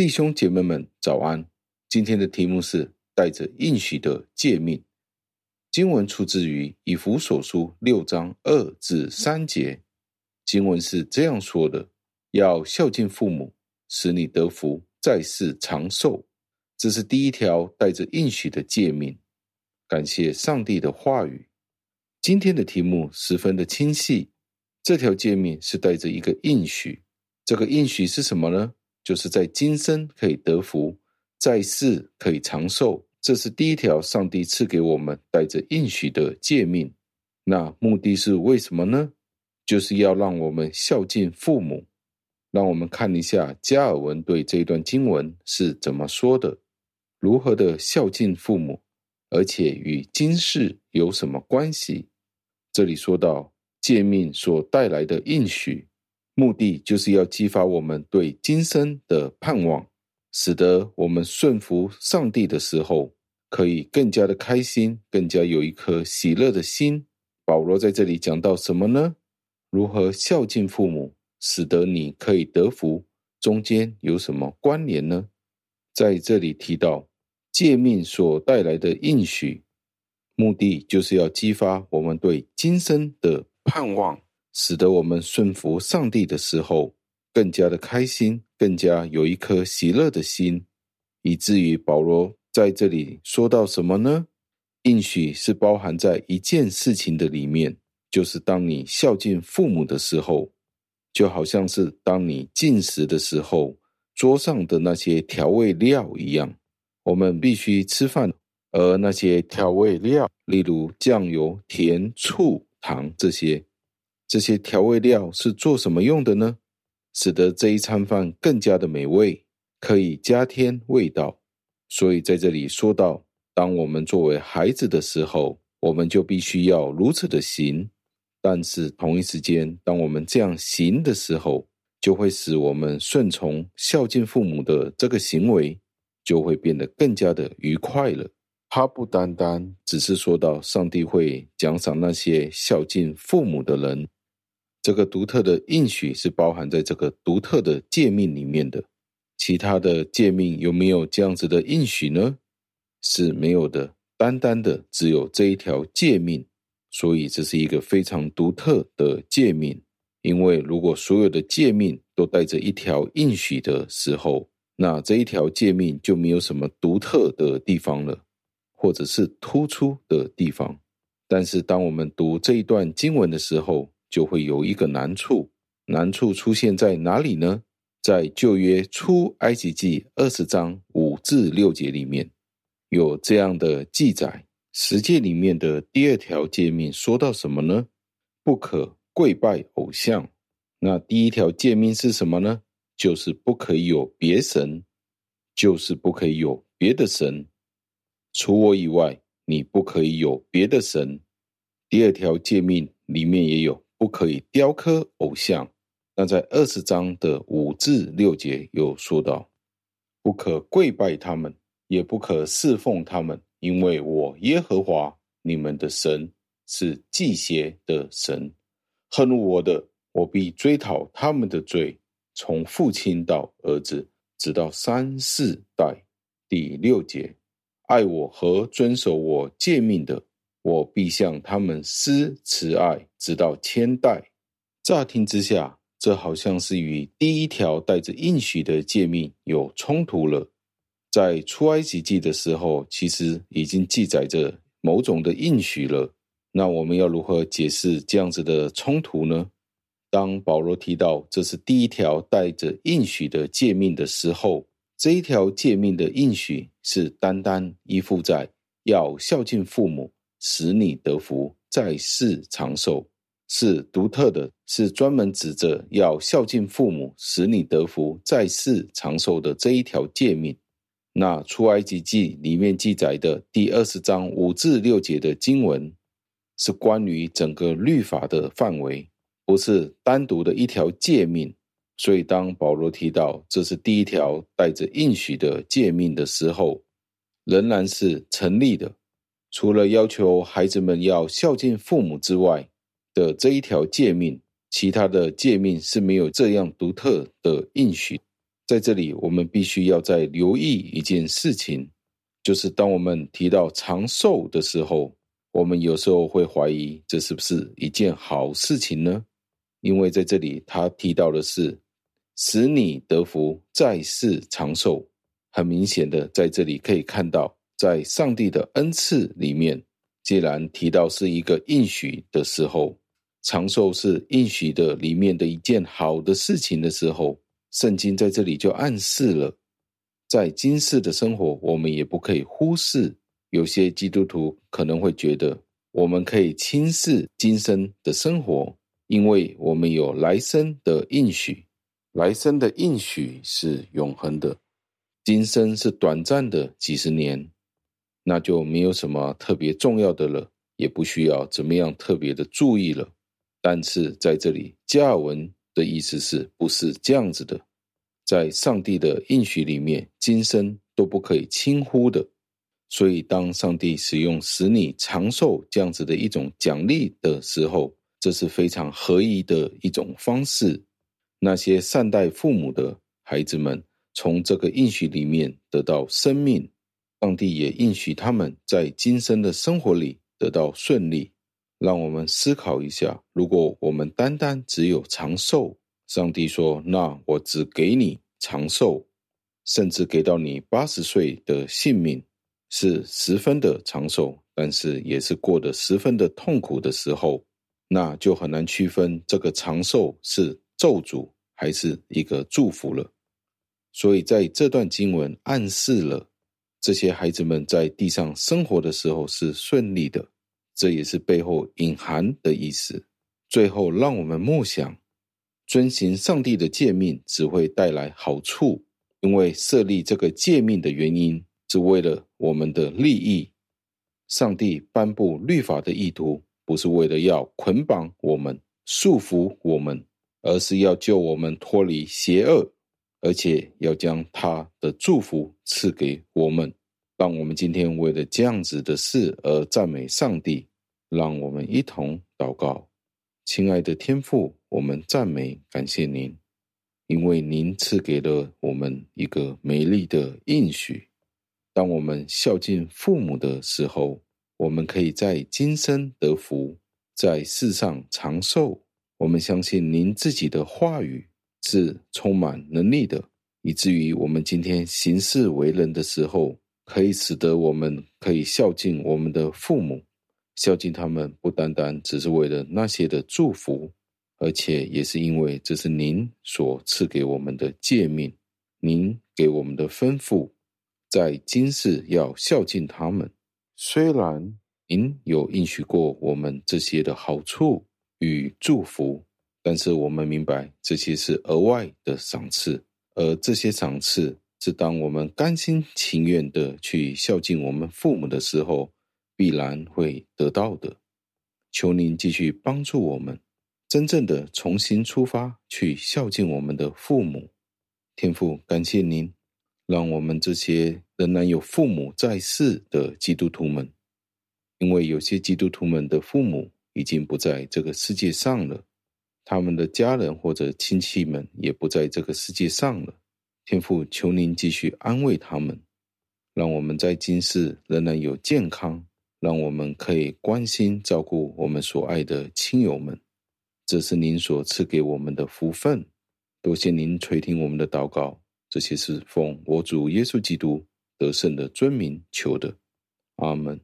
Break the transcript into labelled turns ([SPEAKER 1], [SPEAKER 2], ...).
[SPEAKER 1] 弟兄姐妹们，早安！今天的题目是带着应许的诫命。经文出自于以弗所书六章二至三节。经文是这样说的：要孝敬父母，使你得福，在世长寿。这是第一条带着应许的诫命。感谢上帝的话语。今天的题目十分的清晰。这条诫命是带着一个应许。这个应许是什么呢？就是在今生可以得福，在世可以长寿，这是第一条上帝赐给我们带着应许的诫命。那目的是为什么呢？就是要让我们孝敬父母。让我们看一下加尔文对这段经文是怎么说的：如何的孝敬父母，而且与今世有什么关系？这里说到诫命所带来的应许。目的就是要激发我们对今生的盼望，使得我们顺服上帝的时候，可以更加的开心，更加有一颗喜乐的心。保罗在这里讲到什么呢？如何孝敬父母，使得你可以得福？中间有什么关联呢？在这里提到诫命所带来的应许，目的就是要激发我们对今生的盼望。使得我们顺服上帝的时候，更加的开心，更加有一颗喜乐的心，以至于保罗在这里说到什么呢？应许是包含在一件事情的里面，就是当你孝敬父母的时候，就好像是当你进食的时候，桌上的那些调味料一样，我们必须吃饭，而那些调味料，例如酱油、甜、醋、糖这些。这些调味料是做什么用的呢？使得这一餐饭更加的美味，可以加添味道。所以在这里说到，当我们作为孩子的时候，我们就必须要如此的行。但是同一时间，当我们这样行的时候，就会使我们顺从孝敬父母的这个行为，就会变得更加的愉快了。他不单单只是说到上帝会奖赏那些孝敬父母的人。这个独特的应许是包含在这个独特的诫命里面的，其他的诫命有没有这样子的应许呢？是没有的，单单的只有这一条诫命，所以这是一个非常独特的诫命。因为如果所有的诫命都带着一条应许的时候，那这一条诫命就没有什么独特的地方了，或者是突出的地方。但是当我们读这一段经文的时候，就会有一个难处，难处出现在哪里呢？在旧约出埃及记二十章五至六节里面有这样的记载。十诫里面的第二条诫命说到什么呢？不可跪拜偶像。那第一条诫命是什么呢？就是不可以有别神，就是不可以有别的神，除我以外，你不可以有别的神。第二条诫命里面也有。不可以雕刻偶像。那在二十章的五至六节有说到，不可跪拜他们，也不可侍奉他们，因为我耶和华你们的神是忌邪的神。恨我的，我必追讨他们的罪，从父亲到儿子，直到三四代。第六节，爱我和遵守我诫命的。我必向他们施慈爱，直到千代。乍听之下，这好像是与第一条带着应许的诫命有冲突了。在出埃及记的时候，其实已经记载着某种的应许了。那我们要如何解释这样子的冲突呢？当保罗提到这是第一条带着应许的诫命的时候，这一条诫命的应许是单单依附在要孝敬父母。使你得福，在世长寿，是独特的，是专门指着要孝敬父母，使你得福，在世长寿的这一条诫命。那出埃及记里面记载的第二十章五至六节的经文，是关于整个律法的范围，不是单独的一条诫命。所以当保罗提到这是第一条带着应许的诫命的时候，仍然是成立的。除了要求孩子们要孝敬父母之外的这一条诫命，其他的诫命是没有这样独特的应许。在这里，我们必须要再留意一件事情，就是当我们提到长寿的时候，我们有时候会怀疑这是不是一件好事情呢？因为在这里他提到的是使你得福，在世长寿。很明显的，在这里可以看到，在上帝的恩赐里面，既然提到是一个应许的时候，长寿是应许的里面的一件好的事情的时候。圣经在这里就暗示了，在今世的生活，我们也不可以忽视。有些基督徒可能会觉得，我们可以轻视今生的生活，因为我们有来生的应许。来生的应许是永恒的，今生是短暂的几十年，那就没有什么特别重要的了，也不需要怎么样特别的注意了。但是在这里，加尔文。的意思是不是这样子的？在上帝的应许里面，今生都不可以轻忽的。所以，当上帝使用使你长寿这样子的一种奖励的时候，这是非常合宜的一种方式。那些善待父母的孩子们，从这个应许里面得到生命，上帝也应许他们在今生的生活里得到顺利。让我们思考一下，如果我们单单只有长寿，上帝说：“那我只给你长寿，甚至给到你八十岁的性命，是十分的长寿，但是也是过得十分的痛苦的时候，那就很难区分这个长寿是咒诅还是一个祝福了。所以在这段经文暗示了这些孩子们在地上生活的时候是顺利的。”这也是背后隐含的意思。最后，让我们默想，遵行上帝的诫命只会带来好处，因为设立这个诫命的原因是为了我们的利益。上帝颁布律法的意图不是为了要捆绑我们、束缚我们，而是要救我们脱离邪恶，而且要将他的祝福赐给我们。让我们今天为了这样子的事而赞美上帝。让我们一同祷告，亲爱的天父，我们赞美感谢您，因为您赐给了我们一个美丽的应许。当我们孝敬父母的时候，我们可以在今生得福，在世上长寿。我们相信您自己的话语是充满能力的，以至于我们今天行事为人的时候，可以使得我们可以孝敬我们的父母。孝敬他们不单单只是为了那些的祝福，而且也是因为这是您所赐给我们的诫命，您给我们的吩咐，在今世要孝敬他们。虽然您有应许过我们这些的好处与祝福，但是我们明白这些是额外的赏赐，而这些赏赐是当我们甘心情愿的去孝敬我们父母的时候。必然会得到的。求您继续帮助我们，真正的重新出发，去孝敬我们的父母。天父，感谢您，让我们这些仍然有父母在世的基督徒们，因为有些基督徒们的父母已经不在这个世界上了，他们的家人或者亲戚们也不在这个世界上了。天父，求您继续安慰他们，让我们在今世仍然有健康。让我们可以关心照顾我们所爱的亲友们，这是您所赐给我们的福分。多谢您垂听我们的祷告，这些是奉我主耶稣基督得胜的尊名求的，阿门。